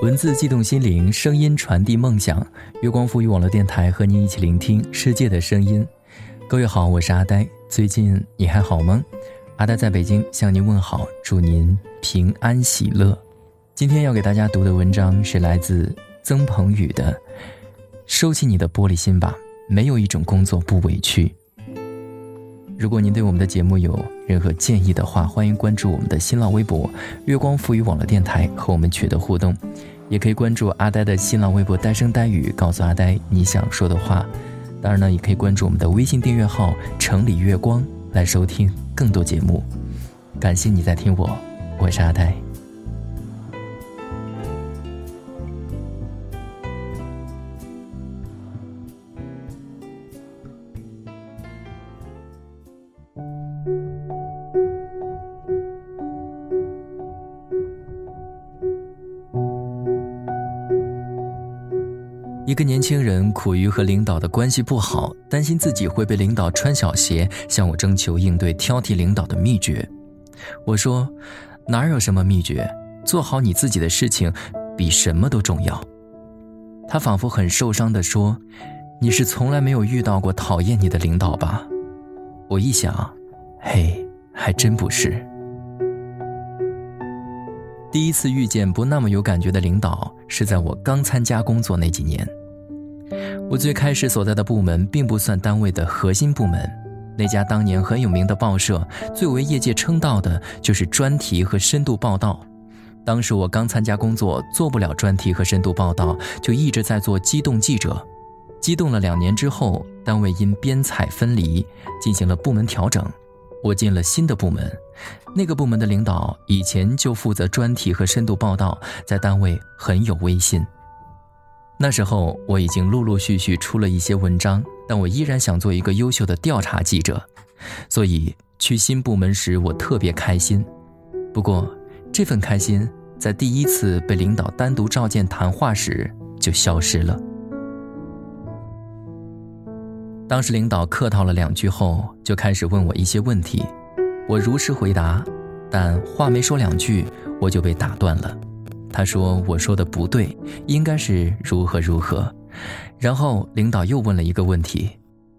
文字悸动心灵，声音传递梦想。月光赋予网络电台和您一起聆听世界的声音。各位好，我是阿呆。最近你还好吗？阿呆在北京向您问好，祝您平安喜乐。今天要给大家读的文章是来自曾鹏宇的《收起你的玻璃心吧》，没有一种工作不委屈。如果您对我们的节目有任何建议的话，欢迎关注我们的新浪微博“月光赋予网络电台”和我们取得互动，也可以关注阿呆的新浪微博“呆声呆语”，告诉阿呆你想说的话。当然呢，也可以关注我们的微信订阅号“城里月光”来收听更多节目。感谢你在听我，我是阿呆。一个年轻人苦于和领导的关系不好，担心自己会被领导穿小鞋，向我征求应对挑剔领导的秘诀。我说：“哪有什么秘诀？做好你自己的事情，比什么都重要。”他仿佛很受伤地说：“你是从来没有遇到过讨厌你的领导吧？”我一想，嘿，还真不是。第一次遇见不那么有感觉的领导，是在我刚参加工作那几年。我最开始所在的部门并不算单位的核心部门，那家当年很有名的报社，最为业界称道的就是专题和深度报道。当时我刚参加工作，做不了专题和深度报道，就一直在做机动记者。机动了两年之后，单位因编采分离，进行了部门调整，我进了新的部门。那个部门的领导以前就负责专题和深度报道，在单位很有威信。那时候我已经陆陆续续出了一些文章，但我依然想做一个优秀的调查记者，所以去新部门时我特别开心。不过这份开心在第一次被领导单独召见谈话时就消失了。当时领导客套了两句后，就开始问我一些问题，我如实回答，但话没说两句，我就被打断了。他说：“我说的不对，应该是如何如何。”然后领导又问了一个问题，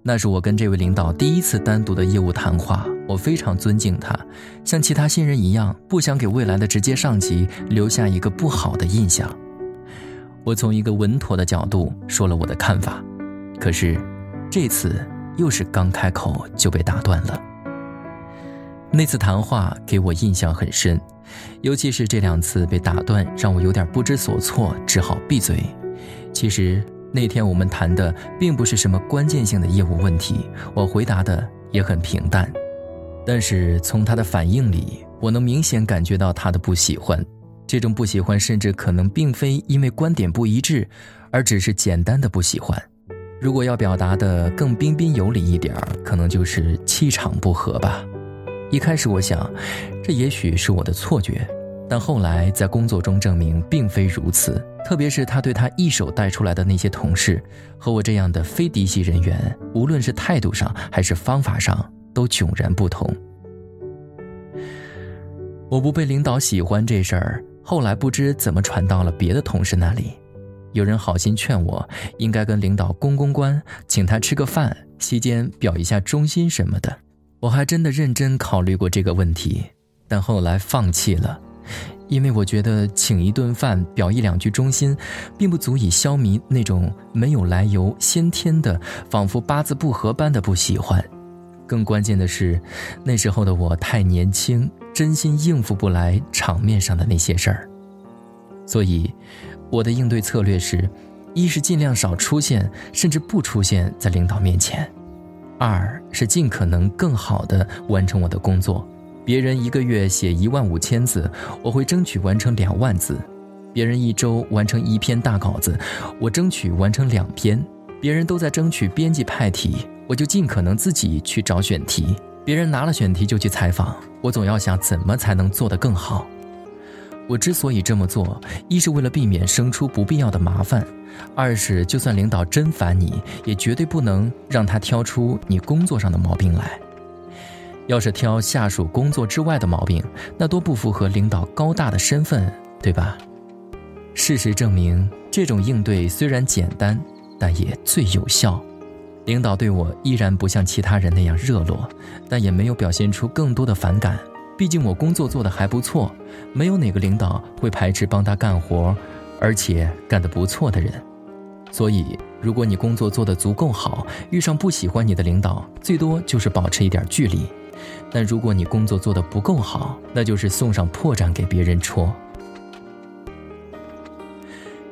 那是我跟这位领导第一次单独的业务谈话。我非常尊敬他，像其他新人一样，不想给未来的直接上级留下一个不好的印象。我从一个稳妥的角度说了我的看法，可是这次又是刚开口就被打断了。那次谈话给我印象很深，尤其是这两次被打断，让我有点不知所措，只好闭嘴。其实那天我们谈的并不是什么关键性的业务问题，我回答的也很平淡。但是从他的反应里，我能明显感觉到他的不喜欢。这种不喜欢甚至可能并非因为观点不一致，而只是简单的不喜欢。如果要表达的更彬彬有礼一点可能就是气场不合吧。一开始我想，这也许是我的错觉，但后来在工作中证明并非如此。特别是他对他一手带出来的那些同事，和我这样的非嫡系人员，无论是态度上还是方法上，都迥然不同。我不被领导喜欢这事儿，后来不知怎么传到了别的同事那里，有人好心劝我，应该跟领导公公关，请他吃个饭，席间表一下忠心什么的。我还真的认真考虑过这个问题，但后来放弃了，因为我觉得请一顿饭表一两句忠心，并不足以消弭那种没有来由、先天的、仿佛八字不合般的不喜欢。更关键的是，那时候的我太年轻，真心应付不来场面上的那些事儿。所以，我的应对策略是：一是尽量少出现，甚至不出现在领导面前。二是尽可能更好地完成我的工作。别人一个月写一万五千字，我会争取完成两万字；别人一周完成一篇大稿子，我争取完成两篇。别人都在争取编辑派题，我就尽可能自己去找选题。别人拿了选题就去采访，我总要想怎么才能做得更好。我之所以这么做，一是为了避免生出不必要的麻烦，二是就算领导真烦你，也绝对不能让他挑出你工作上的毛病来。要是挑下属工作之外的毛病，那多不符合领导高大的身份，对吧？事实证明，这种应对虽然简单，但也最有效。领导对我依然不像其他人那样热络，但也没有表现出更多的反感。毕竟我工作做得还不错，没有哪个领导会排斥帮他干活，而且干得不错的人。所以，如果你工作做得足够好，遇上不喜欢你的领导，最多就是保持一点距离；但如果你工作做得不够好，那就是送上破绽给别人戳。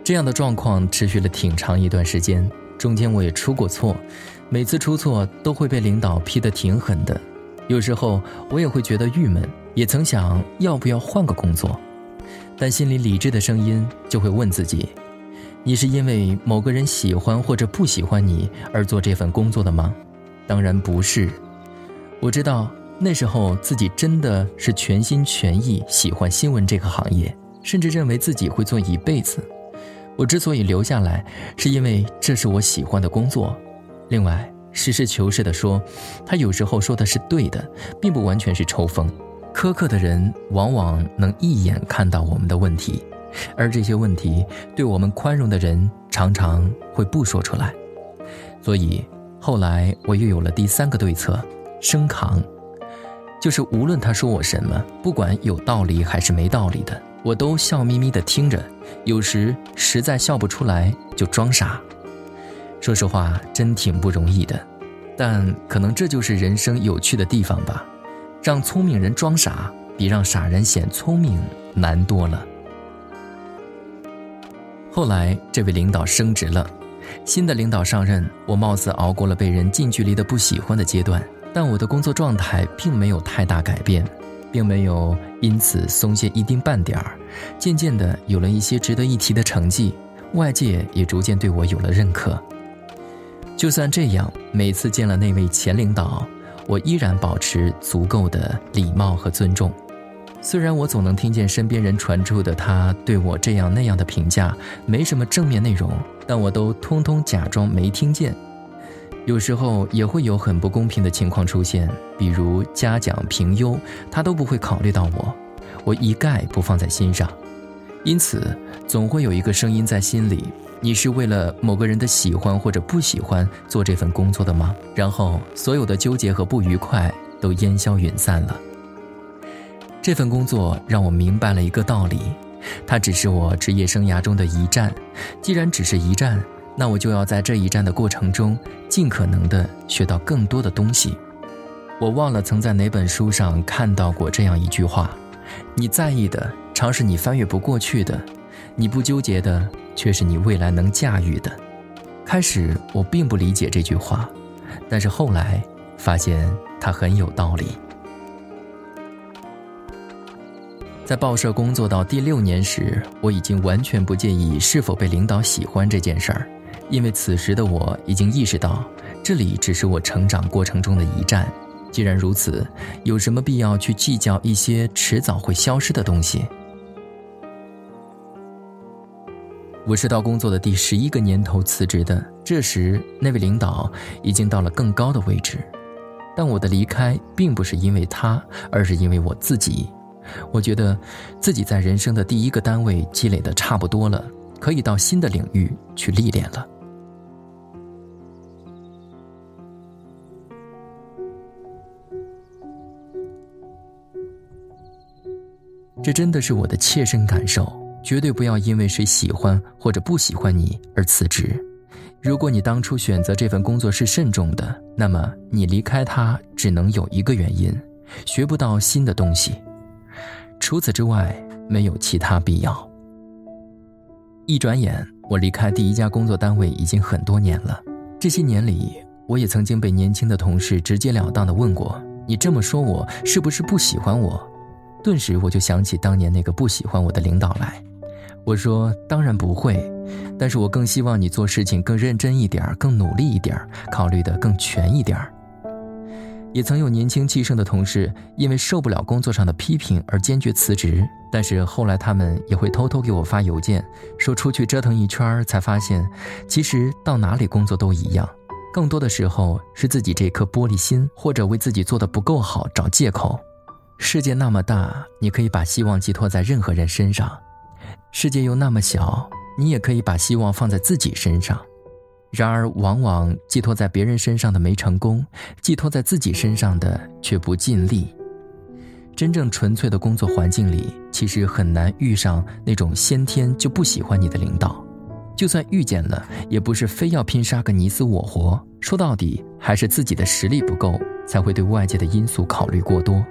这样的状况持续了挺长一段时间，中间我也出过错，每次出错都会被领导批得挺狠的。有时候我也会觉得郁闷，也曾想要不要换个工作，但心里理智的声音就会问自己：你是因为某个人喜欢或者不喜欢你而做这份工作的吗？当然不是。我知道那时候自己真的是全心全意喜欢新闻这个行业，甚至认为自己会做一辈子。我之所以留下来，是因为这是我喜欢的工作。另外，实事求是地说，他有时候说的是对的，并不完全是抽风。苛刻的人往往能一眼看到我们的问题，而这些问题，对我们宽容的人常常会不说出来。所以后来我又有了第三个对策：生扛，就是无论他说我什么，不管有道理还是没道理的。我都笑眯眯地听着，有时实在笑不出来就装傻。说实话，真挺不容易的，但可能这就是人生有趣的地方吧。让聪明人装傻，比让傻人显聪明难多了。后来，这位领导升职了，新的领导上任，我貌似熬过了被人近距离的不喜欢的阶段，但我的工作状态并没有太大改变。并没有因此松懈一丁半点儿，渐渐的有了一些值得一提的成绩，外界也逐渐对我有了认可。就算这样，每次见了那位前领导，我依然保持足够的礼貌和尊重。虽然我总能听见身边人传出的他对我这样那样的评价，没什么正面内容，但我都通通假装没听见。有时候也会有很不公平的情况出现，比如嘉奖评优，他都不会考虑到我，我一概不放在心上。因此，总会有一个声音在心里：你是为了某个人的喜欢或者不喜欢做这份工作的吗？然后，所有的纠结和不愉快都烟消云散了。这份工作让我明白了一个道理：它只是我职业生涯中的一站。既然只是一站，那我就要在这一站的过程中，尽可能的学到更多的东西。我忘了曾在哪本书上看到过这样一句话：你在意的，常是你翻越不过去的；你不纠结的，却是你未来能驾驭的。开始我并不理解这句话，但是后来发现它很有道理。在报社工作到第六年时，我已经完全不介意是否被领导喜欢这件事儿。因为此时的我已经意识到，这里只是我成长过程中的一站。既然如此，有什么必要去计较一些迟早会消失的东西？我是到工作的第十一个年头辞职的，这时那位领导已经到了更高的位置。但我的离开并不是因为他，而是因为我自己。我觉得自己在人生的第一个单位积累的差不多了，可以到新的领域去历练了。这真的是我的切身感受，绝对不要因为谁喜欢或者不喜欢你而辞职。如果你当初选择这份工作是慎重的，那么你离开它只能有一个原因：学不到新的东西。除此之外，没有其他必要。一转眼，我离开第一家工作单位已经很多年了。这些年里，我也曾经被年轻的同事直截了当地问过：“你这么说，我是不是不喜欢我？”顿时我就想起当年那个不喜欢我的领导来，我说当然不会，但是我更希望你做事情更认真一点，更努力一点，考虑的更全一点。也曾有年轻气盛的同事因为受不了工作上的批评而坚决辞职，但是后来他们也会偷偷给我发邮件，说出去折腾一圈才发现，其实到哪里工作都一样，更多的时候是自己这颗玻璃心或者为自己做的不够好找借口。世界那么大，你可以把希望寄托在任何人身上。世界又那么小，你也可以把希望放在自己身上。然而，往往寄托在别人身上的没成功，寄托在自己身上的却不尽力。真正纯粹的工作环境里，其实很难遇上那种先天就不喜欢你的领导。就算遇见了，也不是非要拼杀个你死我活。说到底，还是自己的实力不够，才会对外界的因素考虑过多。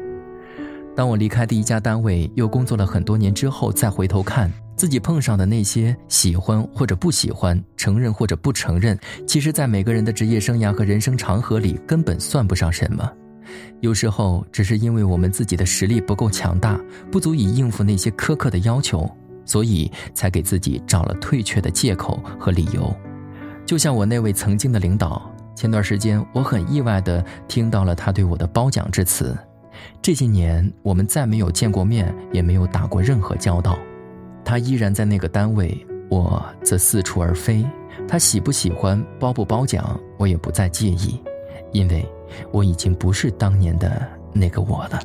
当我离开第一家单位，又工作了很多年之后，再回头看自己碰上的那些喜欢或者不喜欢、承认或者不承认，其实，在每个人的职业生涯和人生长河里，根本算不上什么。有时候只是因为我们自己的实力不够强大，不足以应付那些苛刻的要求，所以才给自己找了退却的借口和理由。就像我那位曾经的领导，前段时间我很意外地听到了他对我的褒奖之词。这些年我们再没有见过面，也没有打过任何交道。他依然在那个单位，我则四处而飞。他喜不喜欢褒不褒奖，我也不再介意，因为。我已经不是当年的那个我了。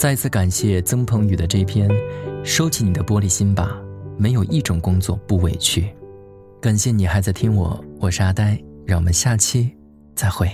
再次感谢曾鹏宇的这篇《收起你的玻璃心吧》，没有一种工作不委屈。感谢你还在听我，我是阿呆，让我们下期再会。